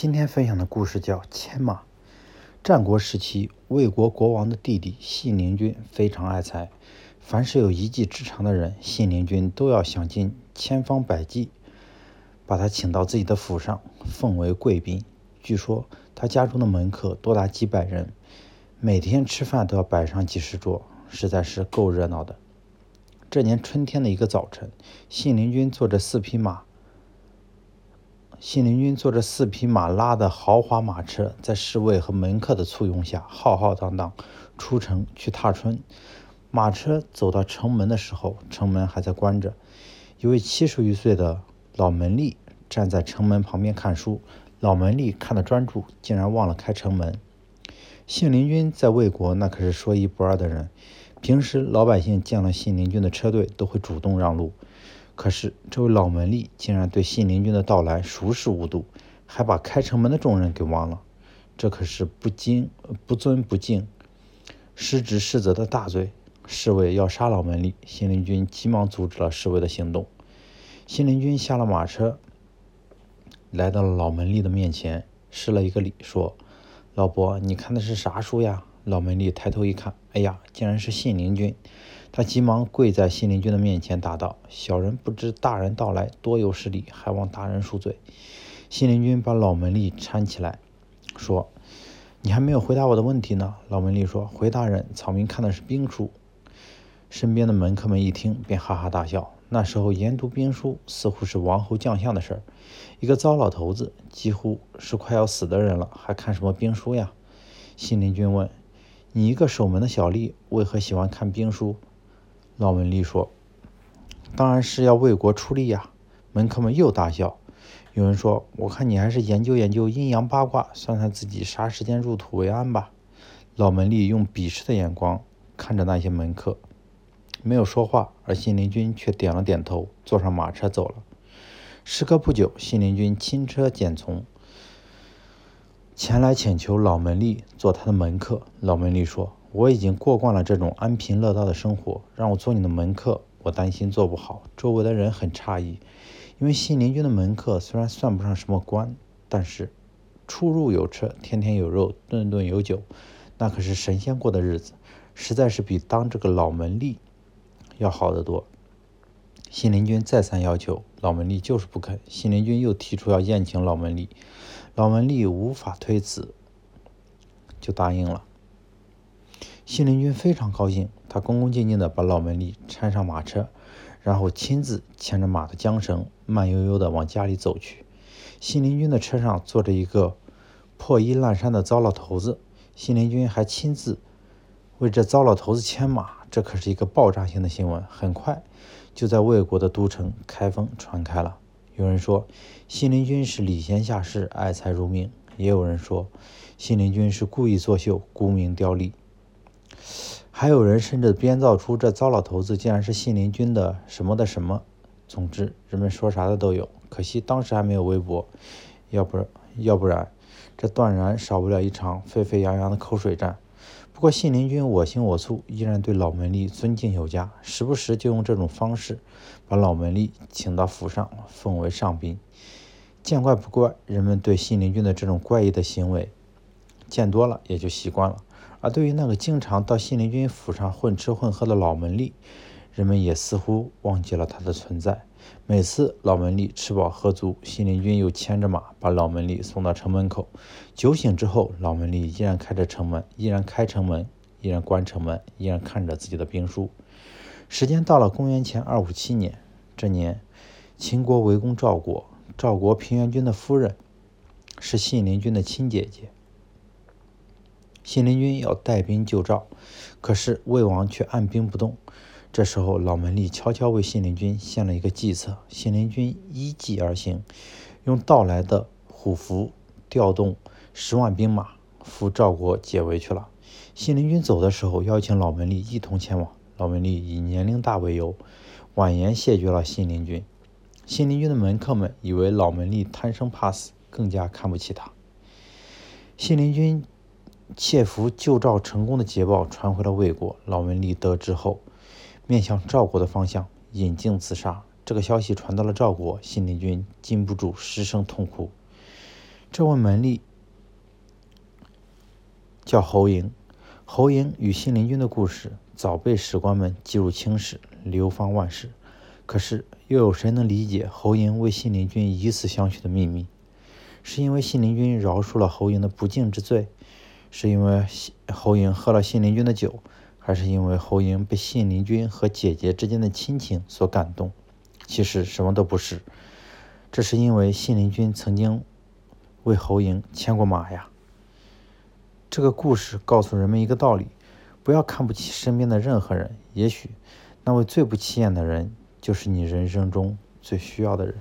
今天分享的故事叫《牵马》。战国时期，魏国国王的弟弟信陵君非常爱财，凡是有一技之长的人，信陵君都要想尽千方百计把他请到自己的府上，奉为贵宾。据说他家中的门客多达几百人，每天吃饭都要摆上几十桌，实在是够热闹的。这年春天的一个早晨，信陵君坐着四匹马。信陵君坐着四匹马拉的豪华马车，在侍卫和门客的簇拥下，浩浩荡荡出城去踏春。马车走到城门的时候，城门还在关着。一位七十余岁的老门吏站在城门旁边看书。老门吏看得专注，竟然忘了开城门。信陵君在魏国那可是说一不二的人，平时老百姓见了信陵君的车队，都会主动让路。可是，这位老门吏竟然对信陵君的到来熟视无睹，还把开城门的众人给忘了，这可是不敬、不尊不敬、失职失责的大罪。侍卫要杀老门吏，信陵君急忙阻止了侍卫的行动。信陵君下了马车，来到了老门吏的面前，施了一个礼，说：“老伯，你看的是啥书呀？”老门吏抬头一看，哎呀，竟然是信陵君。他急忙跪在信陵君的面前，答道：“小人不知大人到来，多有失礼，还望大人恕罪。”信陵君把老门吏搀起来，说：“你还没有回答我的问题呢。”老门吏说：“回大人，草民看的是兵书。”身边的门客们一听，便哈哈大笑。那时候研读兵书似乎是王侯将相的事儿，一个糟老头子，几乎是快要死的人了，还看什么兵书呀？信陵君问。你一个守门的小吏，为何喜欢看兵书？老门吏说：“当然是要为国出力呀。”门客们又大笑。有人说：“我看你还是研究研究阴阳八卦，算算自己啥时间入土为安吧。”老门吏用鄙视的眼光看着那些门客，没有说话，而信陵君却点了点头，坐上马车走了。时隔不久，信陵君轻车简从。前来请求老门吏做他的门客。老门吏说：“我已经过惯了这种安贫乐道的生活，让我做你的门客，我担心做不好。”周围的人很诧异，因为信陵君的门客虽然算不上什么官，但是出入有车，天天有肉，顿顿有酒，那可是神仙过的日子，实在是比当这个老门吏要好得多。信陵君再三要求，老门吏就是不肯。信陵君又提出要宴请老门吏。老门吏无法推辞，就答应了。信陵君非常高兴，他恭恭敬敬地把老门吏搀上马车，然后亲自牵着马的缰绳，慢悠悠地往家里走去。信陵君的车上坐着一个破衣烂衫的糟老头子，信陵君还亲自为这糟老头子牵马，这可是一个爆炸性的新闻，很快就在魏国的都城开封传开了。有人说信陵君是礼贤下士、爱财如命，也有人说信陵君是故意作秀、沽名钓利，还有人甚至编造出这糟老头子竟然是信陵君的什么的什么。总之，人们说啥的都有。可惜当时还没有微博，要不要不然这断然少不了一场沸沸扬扬的口水战。不过信陵君我行我素，依然对老门吏尊敬有加，时不时就用这种方式把老门吏请到府上，奉为上宾。见怪不怪，人们对信陵君的这种怪异的行为见多了也就习惯了。而对于那个经常到信陵君府上混吃混喝的老门吏，人们也似乎忘记了他的存在。每次老门吏吃饱喝足，信陵君又牵着马把老门吏送到城门口。酒醒之后，老门吏依然开着城门，依然开城门，依然关城门，依然看着自己的兵书。时间到了公元前二五七年，这年秦国围攻赵国，赵国平原君的夫人是信陵君的亲姐姐。信陵君要带兵救赵，可是魏王却按兵不动。这时候，老门吏悄悄为信陵君献了一个计策。信陵君依计而行，用盗来的虎符调动十万兵马，赴赵国解围去了。信陵君走的时候，邀请老门吏一同前往。老门吏以年龄大为由，婉言谢绝了信陵君。信陵君的门客们以为老门吏贪生怕死，更加看不起他。信陵君窃符救赵成功的捷报传回了魏国，老门吏得知后。面向赵国的方向引颈自杀。这个消息传到了赵国，信陵君禁不住失声痛哭。这位门吏叫侯莹，侯莹与信陵君的故事早被史官们记入青史，流芳万世。可是，又有谁能理解侯莹为信陵君以死相许的秘密？是因为信陵君饶恕了侯莹的不敬之罪？是因为侯莹喝了信陵君的酒？还是因为侯莹被信陵君和姐姐之间的亲情所感动？其实什么都不是，这是因为信陵君曾经为侯莹牵过马呀。这个故事告诉人们一个道理：不要看不起身边的任何人，也许那位最不起眼的人，就是你人生中最需要的人。